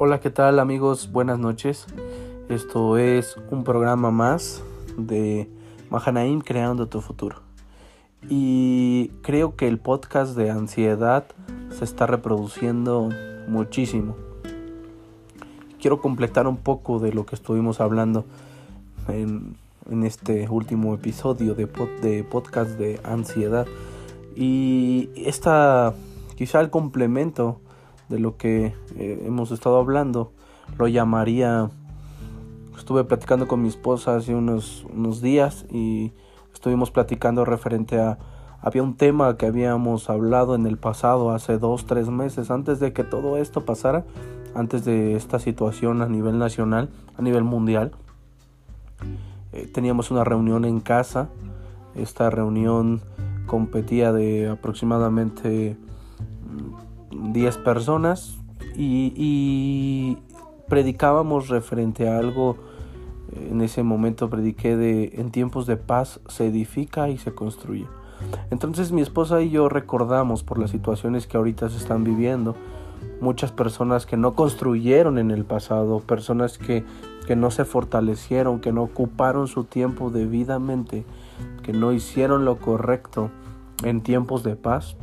Hola, ¿qué tal amigos? Buenas noches. Esto es un programa más de Mahanaim Creando tu Futuro. Y creo que el podcast de ansiedad se está reproduciendo muchísimo. Quiero completar un poco de lo que estuvimos hablando en, este último episodio de, de podcast de ansiedad. Y esta, quizá el complemento de lo que eh, hemos estado hablando, lo llamaría, estuve platicando con mi esposa hace unos, unos días y estuvimos platicando referente a, había un tema que habíamos hablado en el pasado, hace dos, tres meses, antes de que todo esto pasara, antes de esta situación a nivel nacional, a nivel mundial. Eh, teníamos una reunión en casa, esta reunión competía de aproximadamente 10 mm, personas y, predicábamos referente a algo. En ese momento prediqué de en tiempos de paz se edifica y se construye. Entonces mi esposa y yo recordamos por las situaciones que ahorita se están viviendo, muchas personas que no construyeron en el pasado, personas que, que no se fortalecieron, que no ocuparon su tiempo debidamente que no hicieron lo correcto en tiempos de paz,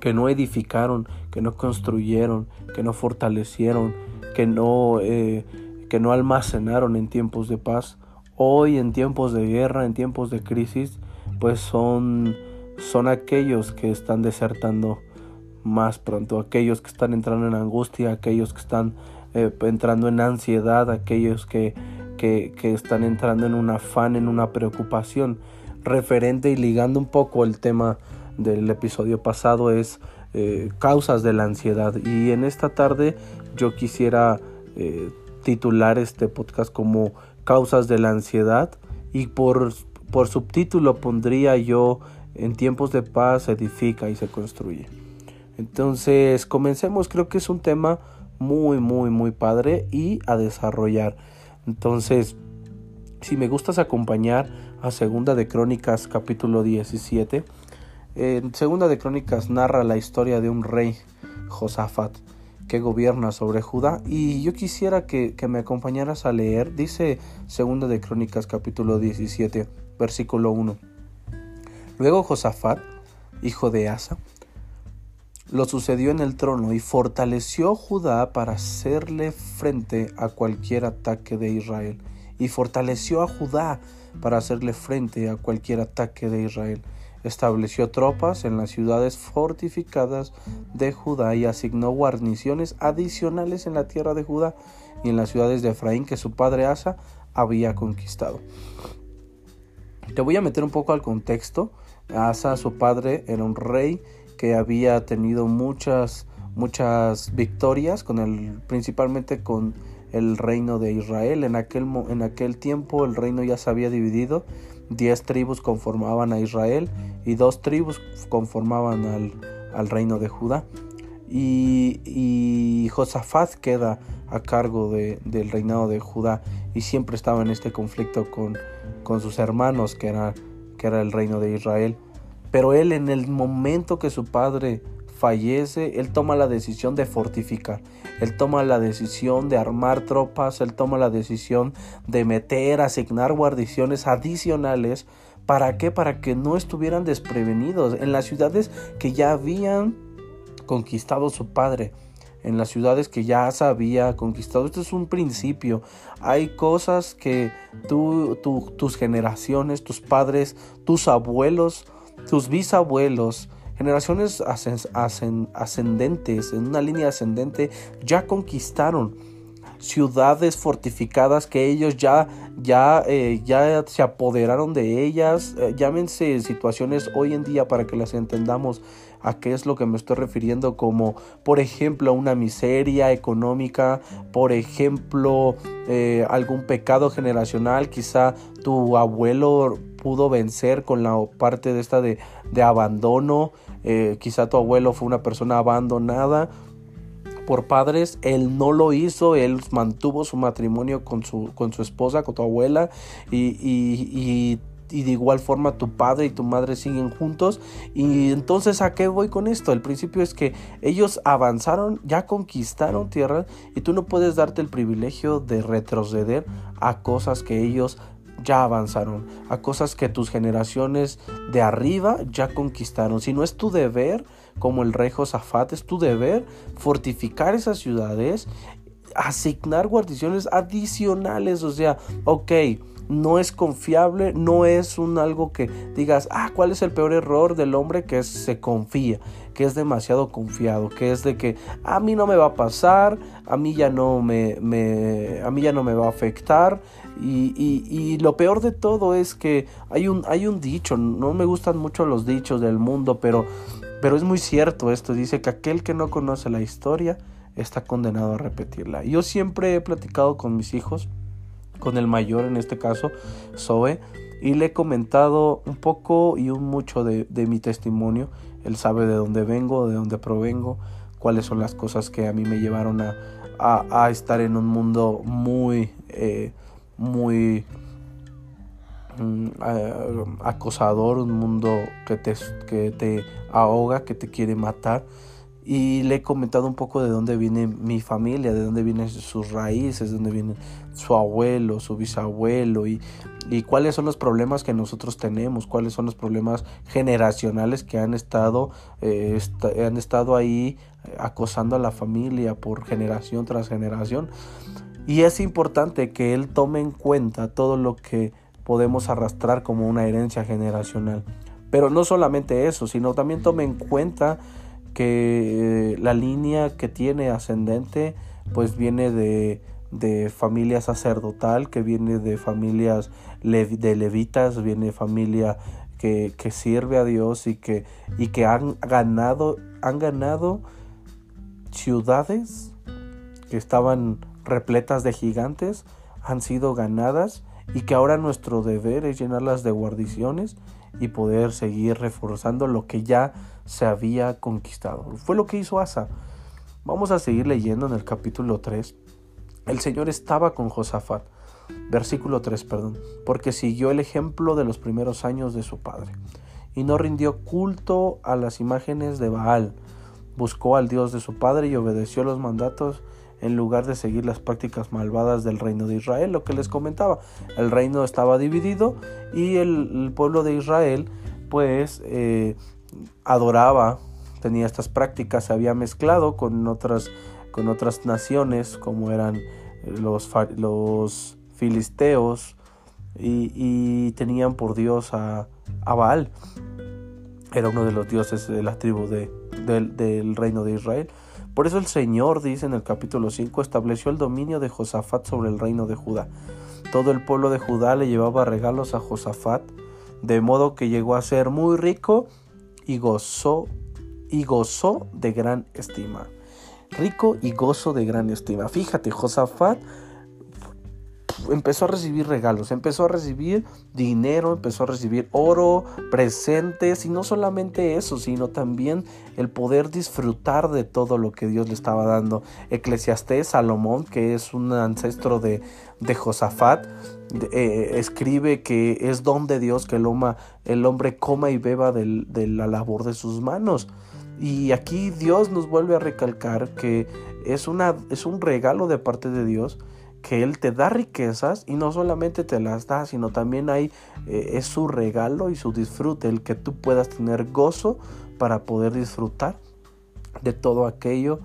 que no edificaron, que no construyeron, que no fortalecieron, que no, eh, que no almacenaron en tiempos de paz, hoy en tiempos de guerra, en tiempos de crisis, pues son, son aquellos que están desertando más pronto, aquellos que están entrando en angustia, aquellos que están eh, entrando en ansiedad, aquellos que, que, que están entrando en un afán, en una preocupación referente y ligando un poco el tema del episodio pasado es eh, causas de la ansiedad y en esta tarde yo quisiera eh, titular este podcast como causas de la ansiedad y por, por subtítulo pondría yo en tiempos de paz se edifica y se construye. Entonces comencemos, creo que es un tema muy muy muy padre y a desarrollar. Entonces, si me gustas acompañar a Segunda de Crónicas capítulo 17, en Segunda de Crónicas narra la historia de un rey, Josafat, que gobierna sobre Judá y yo quisiera que, me acompañaras a leer, dice Segunda de Crónicas capítulo 17, versículo 1. Luego Josafat, hijo de Asa, lo sucedió en el trono y fortaleció Judá para hacerle frente a cualquier ataque de Israel y fortaleció a Judá para hacerle frente a cualquier ataque de Israel. Estableció tropas en las ciudades fortificadas de Judá y asignó guarniciones adicionales en la tierra de Judá y en las ciudades de Efraín que su padre Asa había conquistado. Te voy a meter un poco al contexto. Asa, su padre, era un rey que había tenido muchas muchas victorias con el principalmente con el reino de Israel. En aquel, en aquel tiempo el reino ya se había dividido. Diez tribus conformaban a Israel y dos tribus conformaban al, reino de Judá. Y, Josafat queda a cargo del reinado de Judá y siempre estaba en este conflicto con, con sus hermanos que era, que era el reino de Israel. Pero él en el momento que su padre fallece, él toma la decisión de fortificar, él toma la decisión de armar tropas, él toma la decisión de meter, asignar guarniciones adicionales. ¿Para qué? Para que no estuvieran desprevenidos en las ciudades que ya habían conquistado su padre en las ciudades que ya había conquistado. Esto es un principio. Hay cosas que tú, tus generaciones, tus padres, tus abuelos, tus bisabuelos, generaciones ascendentes, en una línea ascendente, ya conquistaron ciudades fortificadas que ellos ya, ya, eh, ya se apoderaron de ellas. Eh, llámense situaciones hoy en día para que las entendamos a qué es lo que me estoy refiriendo como por ejemplo una miseria económica, por ejemplo eh, algún pecado generacional, quizá tu abuelo pudo vencer con la parte de esta de, de abandono, quizá tu abuelo fue una persona abandonada por padres, él no lo hizo, él mantuvo su matrimonio con su, con su esposa, con tu abuela, y, y de igual forma tu padre y tu madre siguen juntos. Y entonces a qué voy con esto? El principio es que ellos avanzaron, ya conquistaron tierras y tú no puedes darte el privilegio de retroceder a cosas que ellos ya avanzaron, a cosas que tus generaciones de arriba ya conquistaron. Si no es tu deber, como el rey Josafat, es tu deber fortificar esas ciudades, asignar guarniciones adicionales, o sea, ok, no es confiable, no es un algo que digas, ah, ¿cuál es el peor error del hombre? Que se confía, que es demasiado confiado, que es de que a mí no me va a pasar, a mí ya no me, me a mí ya no me va a afectar. Y, y, lo peor de todo es que hay un, hay un dicho, no me gustan mucho los dichos del mundo, pero, pero es muy cierto esto, dice que aquel que no conoce la historia está condenado a repetirla. Yo siempre he platicado con mis hijos, con el mayor en este caso, Zoe, y le he comentado un poco y un mucho de, mi testimonio. Él sabe de dónde vengo, de dónde provengo, cuáles son las cosas que a mí me llevaron a, a, estar en un mundo muy, eh, muy mm, acosador, un mundo que te, que te ahoga, que te quiere matar y le he comentado un poco de dónde viene mi familia, de dónde vienen sus raíces, de dónde viene su abuelo, su bisabuelo y, y, cuáles son los problemas que nosotros tenemos, cuáles son los problemas generacionales que han estado, eh, han estado ahí acosando a la familia por generación tras generación. Y es importante que él tome en cuenta todo lo que podemos arrastrar como una herencia generacional. Pero no solamente eso, sino también tome en cuenta que eh, la línea que tiene ascendente pues viene de, de familia sacerdotal, que viene de familias de levitas, viene de familia que, que, sirve a Dios y que, y que han ganado, han ganado ciudades que estaban repletas de gigantes, han sido ganadas y que ahora nuestro deber es llenarlas de guarniciones y poder seguir reforzando lo que ya se había conquistado. Fue lo que hizo Asa. Vamos a seguir leyendo en el capítulo 3. El Señor estaba con Josafat. Versículo 3, perdón. Porque siguió el ejemplo de los primeros años de su padre. Y no rindió culto a las imágenes de Baal. Buscó al Dios de su padre y obedeció los mandatos en lugar de seguir las prácticas malvadas del reino de Israel. Lo que les comentaba, el reino estaba dividido y el, pueblo de Israel pues eh, adoraba, tenía estas prácticas, se había mezclado con otras, con otras naciones como eran los, los filisteos y, tenían por Dios a, Baal. Era uno de los dioses de la tribu de, del reino de Israel. Por eso el Señor, dice en el capítulo 5, estableció el dominio de Josafat sobre el reino de Judá. Todo el pueblo de Judá le llevaba regalos a Josafat, de modo que llegó a ser muy rico y gozó y gozó de gran estima. Rico y gozo de gran estima. Fíjate, Josafat empezó a recibir regalos, empezó a recibir dinero, empezó a recibir oro, presentes y no solamente eso, sino también el poder disfrutar de todo lo que Dios le estaba dando. Eclesiastés Salomón, que es un ancestro de, Josafat, eh, escribe que es don de Dios que el hombre coma y beba de la labor de sus manos. Y aquí Dios nos vuelve a recalcar que es, una, es un regalo de parte de Dios que Él te da riquezas y no solamente te las da, sino también hay, eh, es su regalo y su disfrute, el que tú puedas tener gozo para poder disfrutar de todo aquello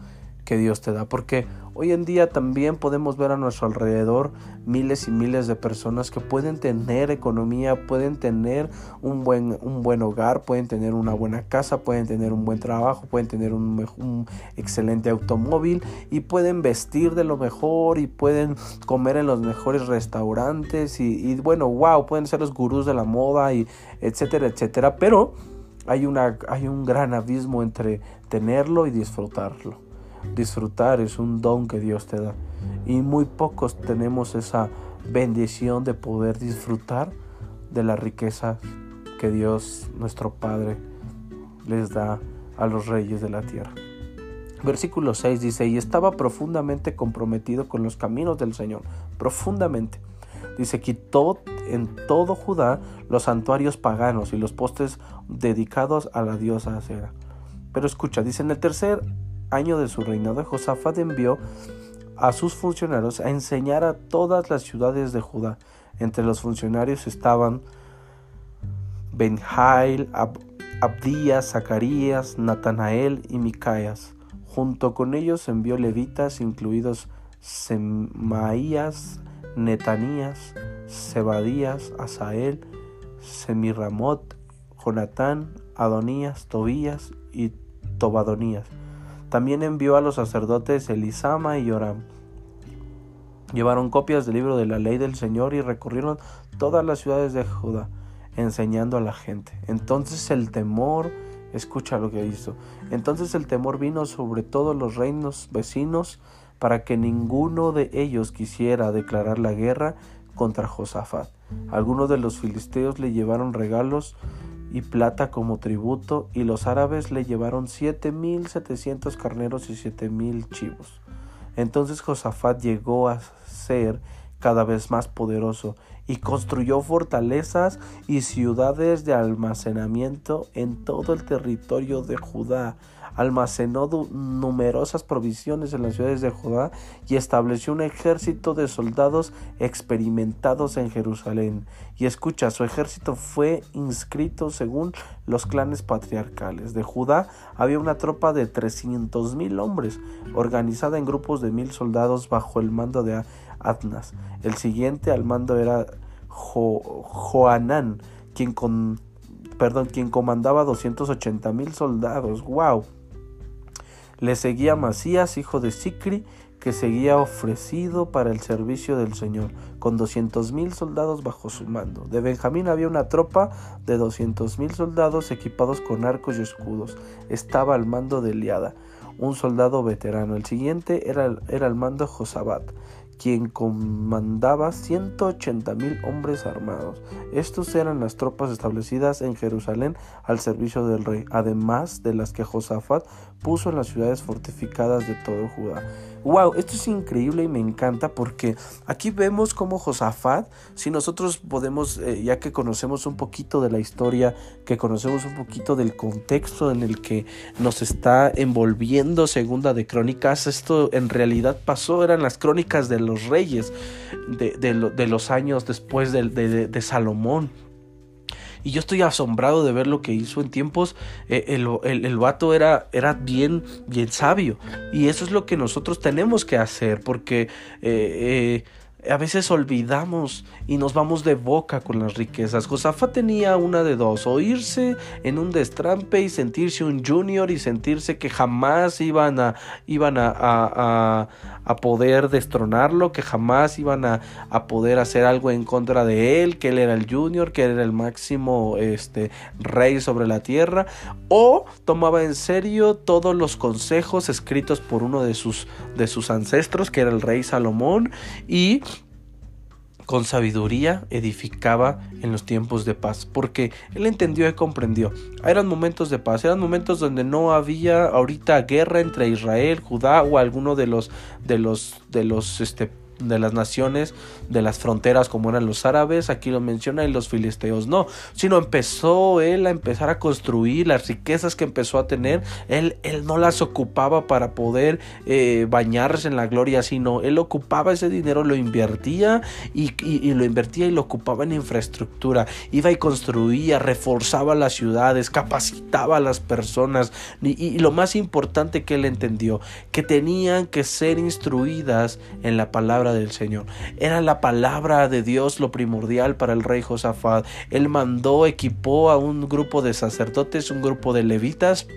que Dios te da. Porque Hoy en día también podemos ver a nuestro alrededor miles y miles de personas que pueden tener economía, pueden tener un buen, un buen hogar, pueden tener una buena casa, pueden tener un buen trabajo, pueden tener un, excelente automóvil y pueden vestir de lo mejor y pueden comer en los mejores restaurantes y, y bueno, wow, pueden ser los gurús de la moda y etcétera, etcétera. Pero hay, una, hay un gran abismo entre tenerlo y disfrutarlo. Disfrutar es un don que Dios te da. Y muy pocos tenemos esa bendición de poder disfrutar de la riqueza que Dios, nuestro Padre, les da a los reyes de la tierra. Versículo 6 dice, y estaba profundamente comprometido con los caminos del Señor, profundamente. Dice, quitó en todo Judá los santuarios paganos y los postes dedicados a la diosa Acera. Pero escucha, dice, en el tercer año de su reinado, Josafat envió a sus funcionarios a enseñar a todas las ciudades de Judá. Entre los funcionarios estaban Benjail, Abdías, Zacarías, Natanael y Micaías. Junto con ellos envió levitas, incluidos Semaías, Netanías, Sebadías, Asael, Semiramot, Jonatán, Adonías, Tobías y Tobadonías. También envió a los sacerdotes Elisama y Joram. Llevaron copias del libro de la ley del Señor y recorrieron todas las ciudades de Judá, enseñando a la gente. Entonces el temor, escucha lo que hizo, entonces el temor vino sobre todos los reinos vecinos para que ninguno de ellos quisiera declarar la guerra contra Josafat. Algunos de los filisteos le llevaron regalos y plata como tributo, y los árabes le llevaron siete mil setecientos carneros y siete mil chivos. Entonces Josafat llegó a ser cada vez más poderoso y construyó fortalezas y ciudades de almacenamiento en todo el territorio de Judá almacenó numerosas provisiones en las ciudades de Judá y estableció un ejército de soldados experimentados en Jerusalén. Y escucha, su ejército fue inscrito según los clanes patriarcales. De Judá había una tropa de trescientos mil hombres, organizada en grupos de mil soldados bajo el mando de Atnas. El siguiente al mando era Joanán, quien con perdón, quien comandaba 280 mil soldados. ¡Wow! Le seguía Masías, hijo de Sicri, que seguía ofrecido para el servicio del Señor, con doscientos mil soldados bajo su mando. De Benjamín había una tropa de doscientos mil soldados equipados con arcos y escudos. Estaba al mando de Eliada, un soldado veterano. El siguiente era, era el mando Josabat, quien comandaba 180 mil hombres armados. Estos eran las tropas establecidas en Jerusalén al servicio del rey, además de las que Josafat puso en las ciudades fortificadas de todo Judá. Wow, esto es increíble y me encanta porque aquí vemos cómo Josafat, si nosotros podemos, eh, ya que conocemos un poquito de la historia, que conocemos un poquito del contexto en el que nos está envolviendo Segunda de Crónicas, esto en realidad pasó, eran las crónicas de los reyes de, los años después de, de Salomón. Y yo estoy asombrado de ver lo que hizo en tiempos. Eh, el, el, vato era, era bien, bien sabio. Y eso es lo que nosotros tenemos que hacer. Porque eh, eh, a veces olvidamos y nos vamos de boca con las riquezas. Josafa tenía una de dos, o irse en un destrampe y sentirse un junior y sentirse que jamás iban a, iban a poder destronarlo, que jamás iban a, poder hacer algo en contra de él, que él era el junior, que él era el máximo este, rey sobre la tierra, o tomaba en serio todos los consejos escritos por uno de sus, de sus ancestros, que era el rey Salomón, y con sabiduría edificaba en los tiempos de paz, porque él entendió y comprendió. Eran momentos de paz, eran momentos donde no había ahorita guerra entre Israel, Judá o alguno de los de los de los este de las naciones, de las fronteras como eran los árabes, aquí lo menciona, y los filisteos no, sino empezó él a empezar a construir las riquezas que empezó a tener, él, él no las ocupaba para poder eh, bañarse en la gloria, sino él ocupaba ese dinero, lo invertía y, lo invertía y lo ocupaba en infraestructura, iba y construía, reforzaba las ciudades, capacitaba a las personas y lo más importante que él entendió, que tenían que ser instruidas en la palabra del Señor. Era la palabra de Dios lo primordial para el rey Josafat. Él mandó, equipó a un grupo de sacerdotes, un grupo de levitas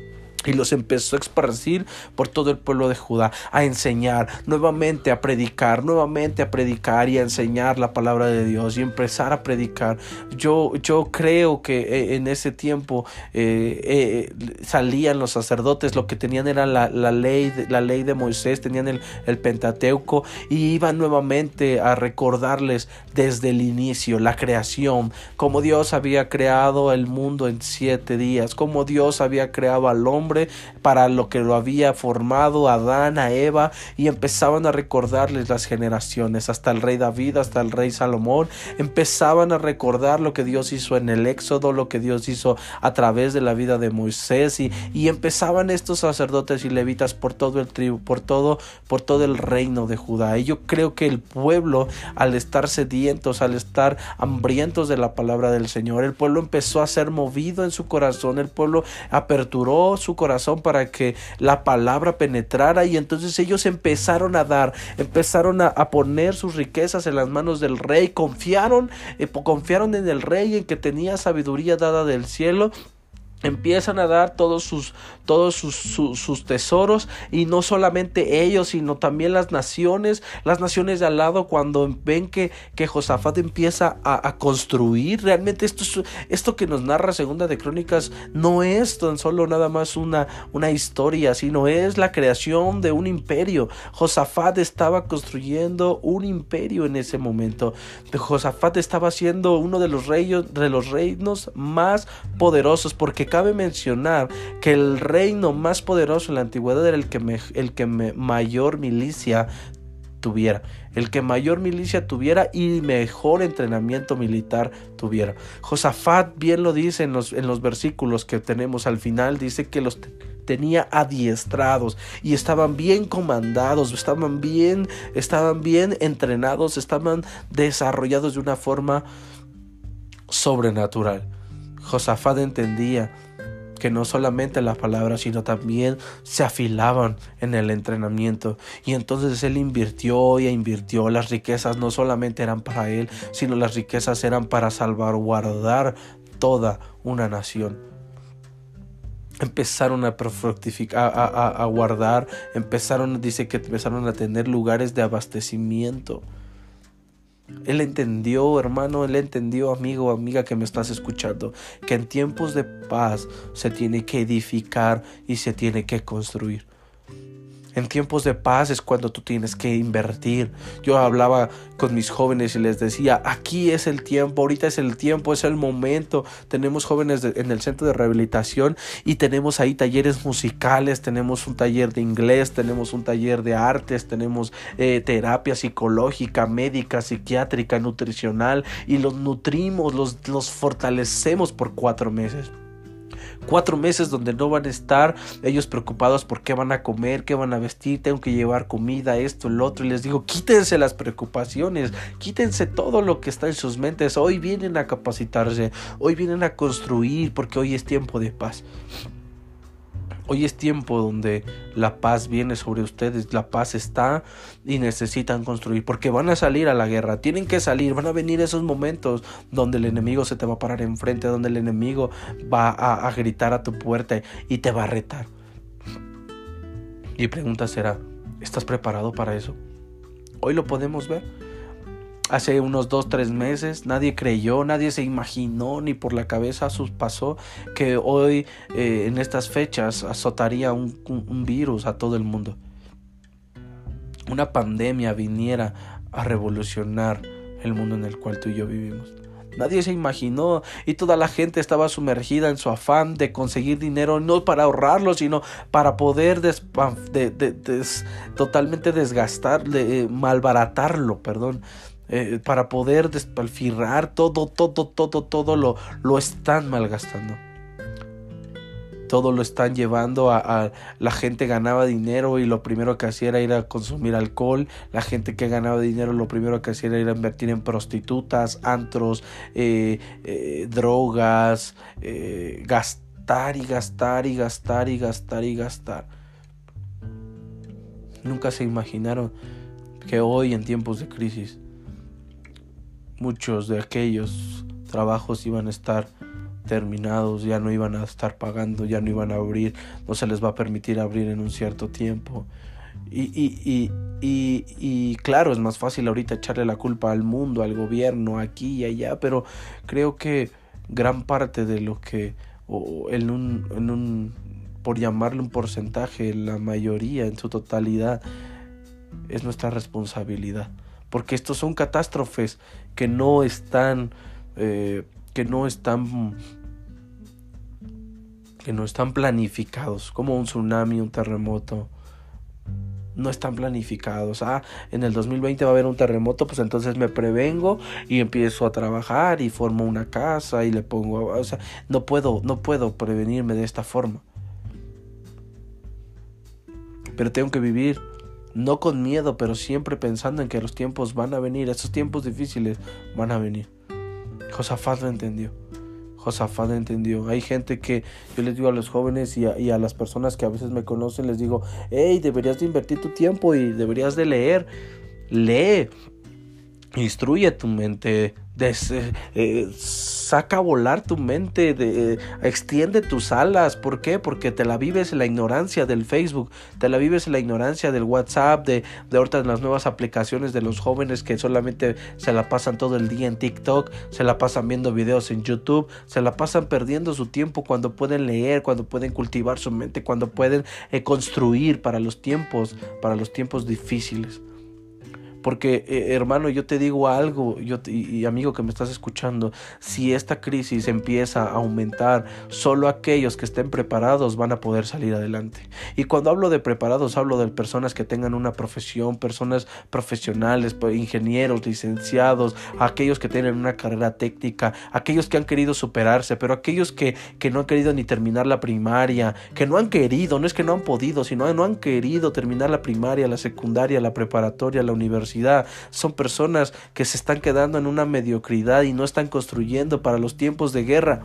y los empezó a esparcir por todo el pueblo de Judá, a enseñar, nuevamente a predicar, nuevamente a predicar y a enseñar la palabra de Dios y empezar a predicar. Yo, yo creo que eh, en ese tiempo eh, eh, salían los sacerdotes, lo que tenían era la, ley, la ley de Moisés, tenían el, el Pentateuco y iban nuevamente a recordarles desde el inicio la creación, como Dios había creado el mundo en siete días, como Dios había creado al hombre para lo que lo había formado Adán, a Eva, y empezaban a recordarles las generaciones, hasta el rey David, hasta el rey Salomón, empezaban a recordar lo que Dios hizo en el Éxodo, lo que Dios hizo a través de la vida de Moisés, y, y empezaban estos sacerdotes y levitas por todo el tribu, por todo, por todo el reino de Judá. Y yo creo que el pueblo, al estar sedientos, al estar hambrientos de la palabra del Señor, el pueblo empezó a ser movido en su corazón, el pueblo aperturó su corazón para que la palabra penetrara y entonces ellos empezaron a dar, empezaron a, poner sus riquezas en las manos del rey, confiaron, eh, confiaron en el rey, en que tenía sabiduría dada del cielo empiezan a dar todos sus todos sus, sus, tesoros y no solamente ellos sino también las naciones las naciones de al lado cuando ven que, que Josafat empieza a, construir. Realmente esto esto que nos narra segunda de crónicas no es tan solo nada más una una historia sino es la creación de un imperio. Josafat estaba construyendo un imperio en ese momento. Josafat estaba siendo uno de los reyes de los reinos más poderosos porque cabe mencionar que el reino más poderoso en la antigüedad era el que, el que mayor milicia tuviera, el que mayor milicia tuviera y mejor entrenamiento militar tuviera. Josafat bien lo dice en los, en los versículos que tenemos al final, dice que los tenía adiestrados y estaban bien comandados, estaban bien, estaban bien entrenados, estaban desarrollados de una forma sobrenatural. Josafat entendía que no solamente las palabras, sino también se afilaban en el entrenamiento. Y entonces él invirtió y invirtió. Las riquezas no solamente eran para él, sino las riquezas eran para salvaguardar toda una nación empezaron a, a, a, guardar, empezaron, dice que empezaron a tener lugares de abastecimiento. Él entendió, hermano, él entendió, amigo, amiga que me estás escuchando, que en tiempos de paz se tiene que edificar y se tiene que construir. En tiempos de paz es cuando tú tienes que invertir. Yo hablaba con mis jóvenes y les decía, aquí es el tiempo, ahorita es el tiempo, es el momento. Tenemos jóvenes en el centro de rehabilitación y tenemos ahí talleres musicales, tenemos un taller de inglés, tenemos un taller de artes, tenemos eh, terapia psicológica, médica, psiquiátrica, nutricional y los nutrimos, los, los fortalecemos por cuatro meses cuatro meses donde no van a estar ellos preocupados por qué van a comer, qué van a vestir, tengo que llevar comida, esto, lo otro. Y les digo, quítense las preocupaciones, quítense todo lo que está en sus mentes. Hoy vienen a capacitarse, hoy vienen a construir porque hoy es tiempo de paz. Hoy es tiempo donde la paz viene sobre ustedes, la paz está y necesitan construir, porque van a salir a la guerra, tienen que salir, van a venir esos momentos donde el enemigo se te va a parar enfrente, donde el enemigo va a, gritar a tu puerta y te va a retar. Y pregunta será, ¿estás preparado para eso? Hoy lo podemos ver hace unos dos, tres meses. Nadie creyó, nadie se imaginó, ni por la cabeza sus pasó que hoy eh, en estas fechas azotaría un, un virus a todo el mundo. Una pandemia viniera a revolucionar el mundo en el cual tú y yo vivimos. Nadie se imaginó y toda la gente estaba sumergida en su afán de conseguir dinero, no para ahorrarlo, sino para poder totalmente desgastar, eh, malbaratarlo, perdón, eh, para poder despalfirrar todo, todo, todo, todo lo, lo están malgastando. Todo lo están llevando a, la gente ganaba dinero y lo primero que hacía era ir a consumir alcohol. La gente que ganaba dinero lo primero que hacía era ir a invertir en prostitutas, antros, eh, eh, drogas, gastar y gastar y gastar y gastar y gastar. Nunca se imaginaron que hoy en tiempos de crisis muchos de aquellos trabajos iban a estar terminados, ya no iban a estar pagando, ya no iban a abrir, no se les va a permitir abrir en un cierto tiempo. Y, y, y, y, claro, es más fácil ahorita echarle la culpa al mundo, al gobierno, aquí y allá, pero creo que gran parte de lo que, o en un, en un, por llamarle un porcentaje, la mayoría en su totalidad, es nuestra responsabilidad porque estos son catástrofes que no están, eh, que no están que no están planificados, como un tsunami, un terremoto. No están planificados. Ah, en el 2020 va a haber un terremoto, pues entonces me prevengo y empiezo a trabajar y formo una casa y le pongo, o sea, no puedo, no puedo prevenirme de esta forma. Pero tengo que vivir no con miedo, pero siempre pensando en que los tiempos van a venir, esos tiempos difíciles van a venir. Josafat lo entendió. Josafat entendió. Hay gente que yo les digo a los jóvenes y a, las personas que a veces me conocen, les digo, hey, deberías de invertir tu tiempo y deberías de leer. Lee, instruye tu mente, eh, saca a volar tu mente, de, extiende tus alas. ¿Por qué? Porque te la vives en la ignorancia del Facebook, te la vives en la ignorancia del WhatsApp, de, de otras las nuevas aplicaciones de los jóvenes que solamente se la pasan todo el día en TikTok, se la pasan viendo videos en YouTube, se la pasan perdiendo su tiempo cuando pueden leer, cuando pueden cultivar su mente, cuando pueden eh, construir para los tiempos, para los tiempos difíciles. Porque, eh, hermano, yo te digo algo, yo y, amigo que me estás escuchando, si esta crisis empieza a aumentar, solo aquellos que estén preparados van a poder salir adelante. Y cuando hablo de preparados, hablo de personas que tengan una profesión, personas profesionales, pues, ingenieros, licenciados, aquellos que tienen una carrera técnica, aquellos que han querido superarse, pero aquellos que, que no han querido ni terminar la primaria, que no han querido, no es que no han podido, sino no han querido terminar la primaria, la secundaria, la preparatoria, la universidad son personas que se están quedando en una mediocridad y no están construyendo para los tiempos de guerra.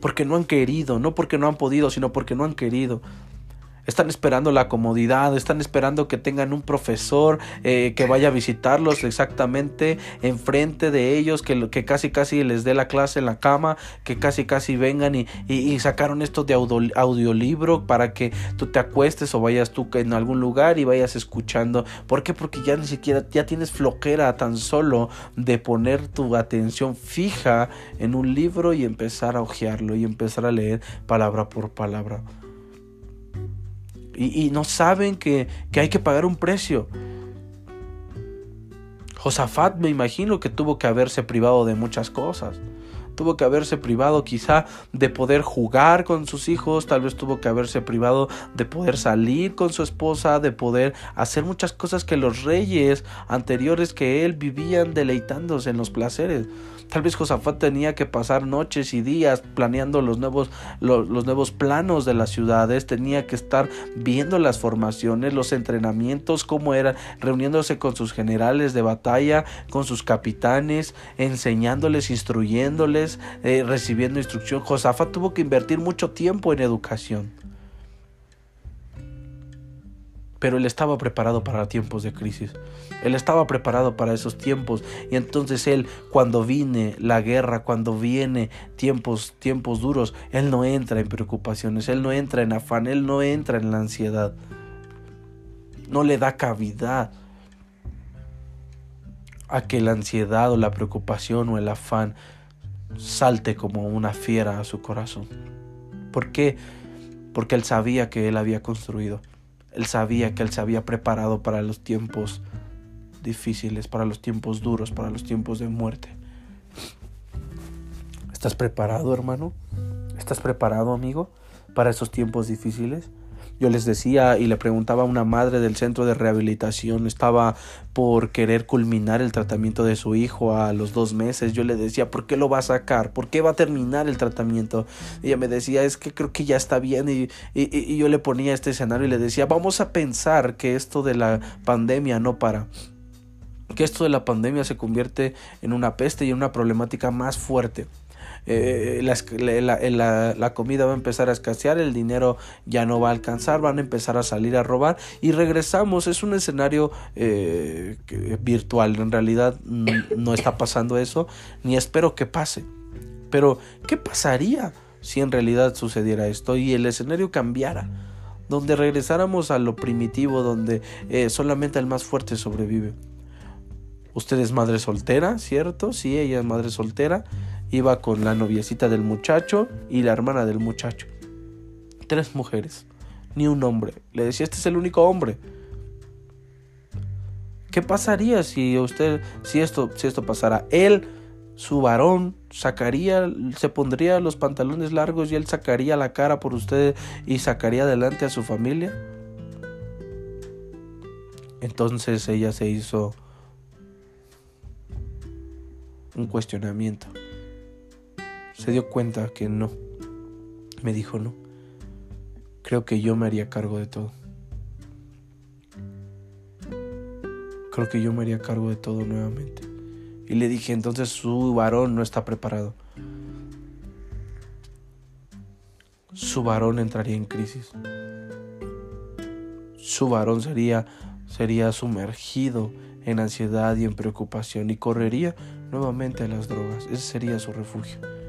Porque no han querido, no porque no han podido, sino porque no han querido. Están esperando la comodidad, están esperando que tengan un profesor eh, que vaya a visitarlos exactamente enfrente de ellos, que, que casi casi les dé la clase en la cama, que casi casi vengan y, y, sacaron esto de audiolibro para que tú te acuestes o vayas tú en algún lugar y vayas escuchando. ¿Por qué? Porque ya ni siquiera ya tienes floquera tan solo de poner tu atención fija en un libro y empezar a hojearlo y empezar a leer palabra por palabra y, no saben que, que hay que pagar un precio. Josafat me imagino que tuvo que haberse privado de muchas cosas tuvo que haberse privado quizá de poder jugar con sus hijos, tal vez tuvo que haberse privado de poder salir con su esposa, de poder hacer muchas cosas que los reyes anteriores que él vivían deleitándose en los placeres. Tal vez Josafat tenía que pasar noches y días planeando los nuevos, los, nuevos planos de las ciudades, tenía que estar viendo las formaciones, los entrenamientos, cómo eran, reuniéndose con sus generales de batalla, con sus capitanes, enseñándoles, instruyéndoles, eh, recibiendo instrucción. Josafat tuvo que invertir mucho tiempo en educación. Pero él estaba preparado para tiempos de crisis. Él estaba preparado para esos tiempos y entonces él cuando viene la guerra, cuando viene tiempos tiempos duros, él no entra en preocupaciones, él no entra en afán, él no entra en la ansiedad. No le da cavidad a que la ansiedad o la preocupación o el afán salte como una fiera a su corazón. ¿Por qué? Porque él sabía que él había construido él sabía que él se había preparado para los tiempos difíciles, para los tiempos duros, para los tiempos de muerte. ¿Estás preparado, hermano? ¿Estás preparado, amigo, para esos tiempos difíciles? Yo les decía y le preguntaba a una madre del centro de rehabilitación, estaba por querer culminar el tratamiento de su hijo a los dos meses. Yo le decía, ¿por qué lo va a sacar? ¿Por qué va a terminar el tratamiento? ella me decía, es que creo que ya está bien. Y, y yo le ponía este escenario y le decía, vamos a pensar que esto de la pandemia no para que esto de la pandemia se convierte en una peste y en una problemática más fuerte. Eh, la, comida va a empezar a escasear, el dinero ya no va a alcanzar, van a empezar a salir a robar y regresamos. Es un escenario eh, virtual, en realidad no está pasando eso, ni espero que pase. Pero, ¿qué pasaría si en realidad sucediera esto y el escenario cambiara? Donde regresáramos a lo primitivo, donde eh, solamente el más fuerte sobrevive. Usted es madre soltera, ¿cierto? Sí, ella es madre soltera. Iba con la noviecita del muchacho y la hermana del muchacho. Tres mujeres, ni un hombre. Le decía, este es el único hombre. ¿Qué pasaría si usted, si esto, si esto pasara? Él su varón sacaría, se pondría los pantalones largos y él sacaría la cara por usted y sacaría adelante a su familia. Entonces ella se hizo un cuestionamiento. Se dio cuenta que no. Me dijo no. Creo que yo me haría cargo de todo. Creo que yo me haría cargo de todo nuevamente. Y le dije, entonces su varón no está preparado. Su varón entraría en crisis. Su varón sería, sería sumergido en ansiedad y en preocupación y correría nuevamente a las drogas. Ese sería su refugio.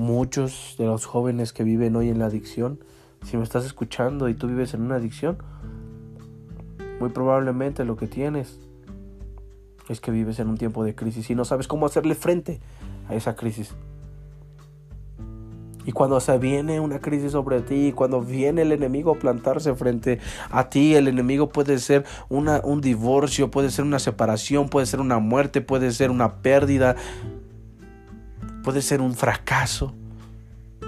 Muchos de los jóvenes que viven hoy en la adicción, si me estás escuchando y tú vives en una adicción, muy probablemente lo que tienes es que vives en un tiempo de crisis y no sabes cómo hacerle frente a esa crisis. Y cuando se viene una crisis sobre ti, cuando viene el enemigo a plantarse frente a ti, el enemigo puede ser una, un divorcio, puede ser una separación, puede ser una muerte, puede ser una pérdida, puede ser un fracaso.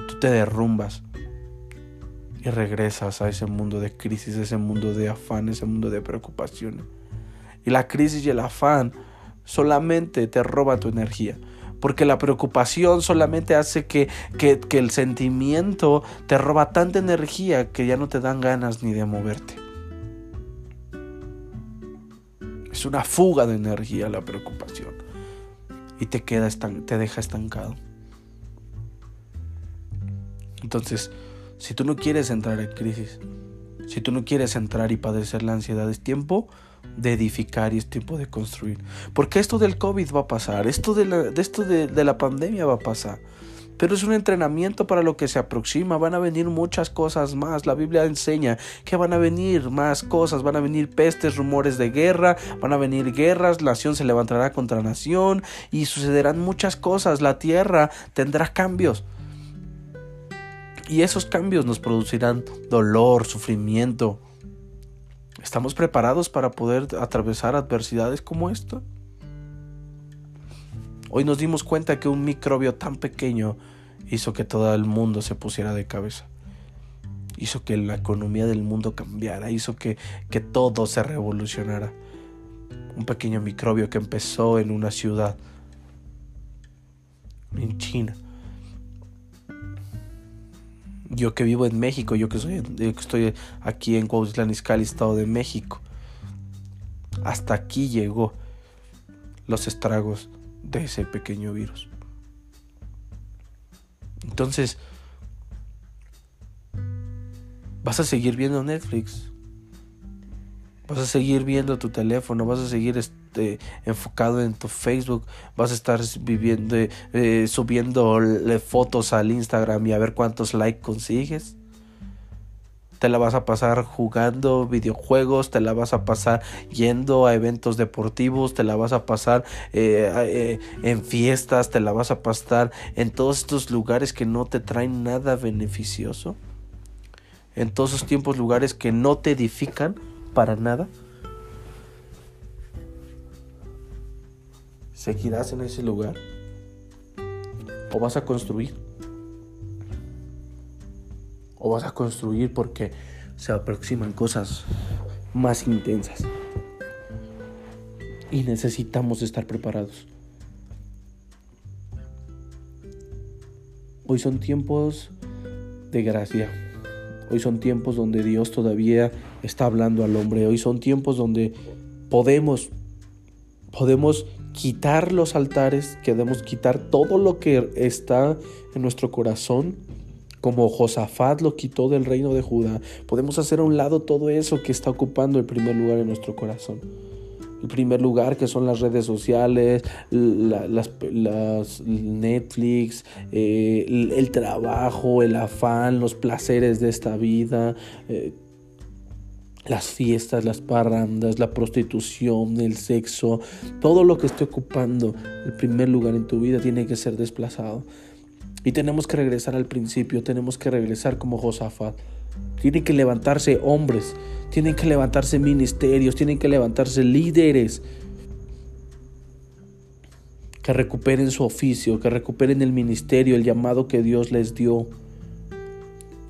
Tú te derrumbas y regresas a ese mundo de crisis, ese mundo de afán, ese mundo de preocupaciones. Y la crisis y el afán solamente te roba tu energía. Porque la preocupación solamente hace que, que, que, el sentimiento te roba tanta energía que ya no te dan ganas ni de moverte. Es una fuga de energía la preocupación. Y te, queda te deja estancado. Entonces, si tú no quieres entrar en crisis, si tú no quieres entrar y padecer la ansiedad, es tiempo de edificar y es tiempo de construir. Porque esto del COVID va a pasar, esto de la, esto de, la pandemia va a pasar. Pero es un entrenamiento para lo que se aproxima. Van a venir muchas cosas más. La Biblia enseña que van a venir más cosas. Van a venir pestes, rumores de guerra. Van a venir guerras. Nación se levantará contra nación. Y sucederán muchas cosas. La tierra tendrá cambios. Y esos cambios nos producirán dolor, sufrimiento, ¿Estamos preparados para poder atravesar adversidades como esta? Hoy nos dimos cuenta que un microbio tan pequeño hizo que todo el mundo se pusiera de cabeza. Hizo que la economía del mundo cambiara, hizo que, que todo se revolucionara. Un pequeño microbio que empezó en una ciudad, en China, yo que vivo en México, yo que, soy, que estoy aquí en Cuauhtémoc, Izcalli, Estado de México, hasta aquí llegó los estragos de ese pequeño virus. Entonces, vas a seguir viendo Netflix, vas a seguir viendo tu teléfono, vas a seguir este, enfocado en tu Facebook, vas a estar viviendo, eh, subiendo fotos al Instagram y a ver cuántos likes consigues. Te la vas a pasar jugando videojuegos, te la vas a pasar yendo a eventos deportivos, te la vas a pasar eh, eh, en fiestas, te la vas a pasar en todos estos lugares que no te traen nada beneficioso. En todos esos tiempos, lugares que no te edifican para nada. ¿Seguirás en ese lugar? ¿O vas a construir? ¿O vas a construir porque se aproximan cosas más intensas? Y necesitamos estar preparados. Hoy son tiempos de gracia. Hoy son tiempos donde Dios todavía está hablando al hombre. Hoy son tiempos donde podemos podemos quitar los altares, queremos quitar todo lo que está en nuestro corazón, como Josafat lo quitó del reino de Judá. Podemos hacer a un lado todo eso que está ocupando el primer lugar en nuestro corazón. El primer lugar que son las redes sociales, las, Netflix, eh, el, trabajo, el afán, los placeres de esta vida. Eh, las fiestas, las parrandas, la prostitución, el sexo, todo lo que esté ocupando el primer lugar en tu vida tiene que ser desplazado. Y tenemos que regresar al principio, tenemos que regresar como Josafat. Tienen que levantarse hombres, tienen que levantarse ministerios, tienen que levantarse líderes que recuperen su oficio, que recuperen el ministerio, el llamado que Dios les dio.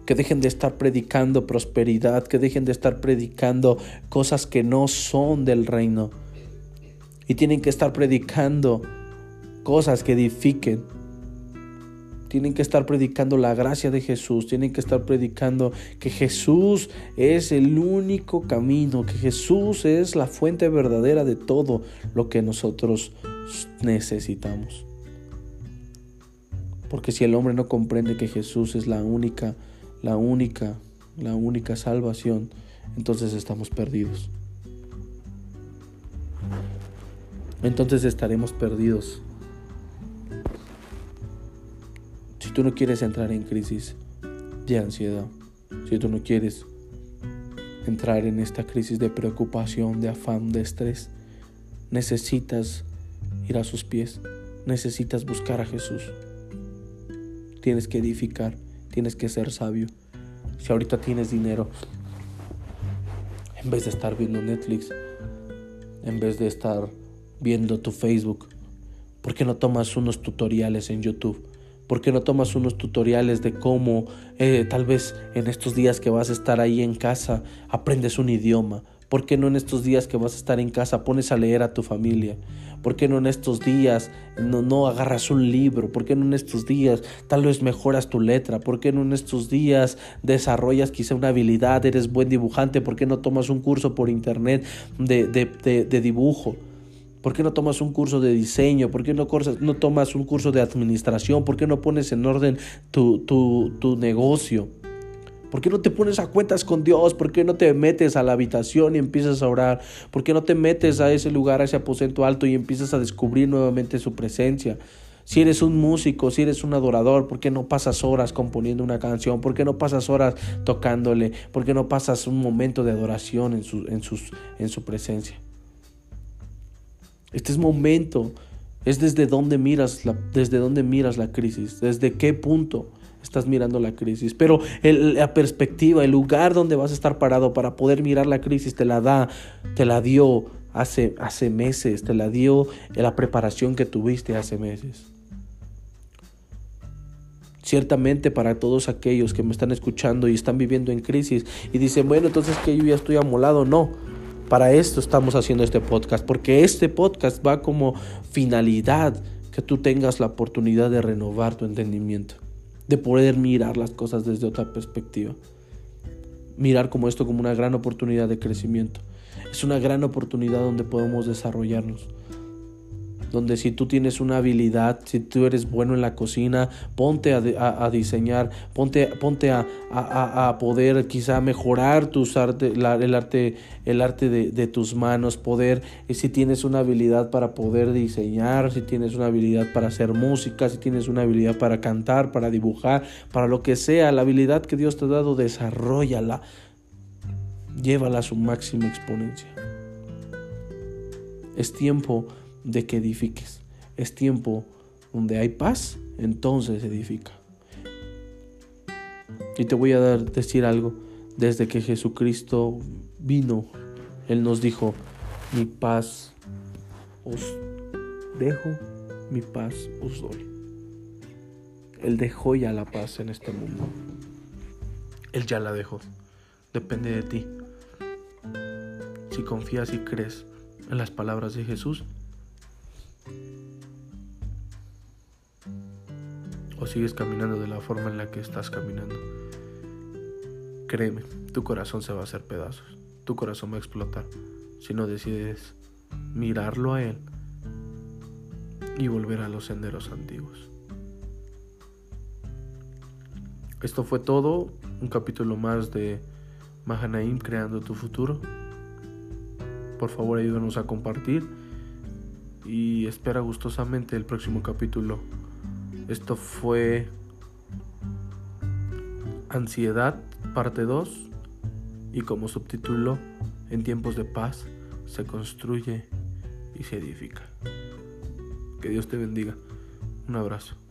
Que dejen de estar predicando prosperidad, que dejen de estar predicando cosas que no son del reino. Y tienen que estar predicando cosas que edifiquen, tienen que estar predicando la gracia de Jesús, tienen que estar predicando que Jesús es el único camino, que Jesús es la fuente verdadera de todo lo que nosotros necesitamos. Porque si el hombre no comprende que Jesús es la única, la única, la única salvación, entonces estamos perdidos. Entonces estaremos perdidos. Si tú no quieres entrar en crisis de ansiedad, si tú no quieres entrar en esta crisis de preocupación, de afán, de estrés, necesitas ir a sus pies, necesitas buscar a Jesús. Tienes que edificar, tienes que ser sabio. Si ahorita tienes dinero, en vez de estar viendo Netflix, en vez de estar viendo tu Facebook, ¿por qué no tomas unos tutoriales en YouTube? ¿Por qué no tomas unos tutoriales de cómo eh, tal vez en estos días que vas a estar ahí en casa aprendes un idioma? ¿Por qué no en estos días que vas a estar en casa pones a leer a tu familia? ¿Por qué no en estos días no, no agarras un libro? ¿Por qué no en estos días tal vez mejoras tu letra? ¿Por qué no en estos días desarrollas quizá una habilidad? ¿Eres buen dibujante? ¿Por qué no tomas un curso por internet de, de, de dibujo? ¿Por qué no tomas un curso de diseño? ¿Por qué no, tomas un curso de administración? ¿Por qué no pones en orden tu, tu, tu negocio? ¿Por qué no te pones a cuentas con Dios? ¿Por qué no te metes a la habitación y empiezas a orar? ¿Por qué no te metes a ese lugar, a ese aposento alto y empiezas a descubrir nuevamente su presencia? Si eres un músico, si eres un adorador, ¿por qué no pasas horas componiendo una canción? ¿Por qué no pasas horas tocándole? ¿Por qué no pasas un momento de adoración en su, en sus, en su presencia? Este es momento. Es desde dónde miras la, desde dónde miras la crisis, desde qué punto estás mirando la crisis. Pero la perspectiva, el lugar donde vas a estar parado para poder mirar la crisis te la da, te la dio hace, hace meses, te la dio la preparación que tuviste hace meses. Ciertamente para todos aquellos que me están escuchando y están viviendo en crisis y dicen, bueno, entonces que yo ya estoy amolado, no. Para esto estamos haciendo este podcast, porque este podcast va como finalidad que tú tengas la oportunidad de renovar tu entendimiento, de poder mirar las cosas desde otra perspectiva. Mirar como esto como una gran oportunidad de crecimiento. Es una gran oportunidad donde podemos desarrollarnos donde si tú tienes una habilidad, si tú eres bueno en la cocina, ponte a, diseñar, ponte, ponte a, poder quizá mejorar tus arte, el arte, el arte de, tus manos, poder, eh, si tienes una habilidad para poder diseñar, si tienes una habilidad para hacer música, si tienes una habilidad para cantar, para dibujar, para lo que sea, la habilidad que Dios te ha dado, desarrollala, llévala a su máxima exponencia. Es tiempo de que edifiques. Es tiempo donde hay paz, entonces edifica. Y te voy a dar, decir algo. Desde que Jesucristo vino, Él nos dijo, mi paz os dejo, mi paz os doy. Él dejó ya la paz en este mundo. Él ya la dejó. Depende de ti. Si confías y crees en las palabras de Jesús, o sigues caminando de la forma en la que estás caminando. Créeme, tu corazón se va a hacer pedazos, tu corazón va a explotar si no decides mirarlo a Él y volver a los senderos antiguos. Esto fue todo, un capítulo más de Mahanaim creando tu futuro. Por favor ayúdanos a compartir y espera gustosamente el próximo capítulo. Esto fue Ansiedad, parte 2, y como subtítulo, En tiempos de paz se construye y se edifica. Que Dios te bendiga. Un abrazo.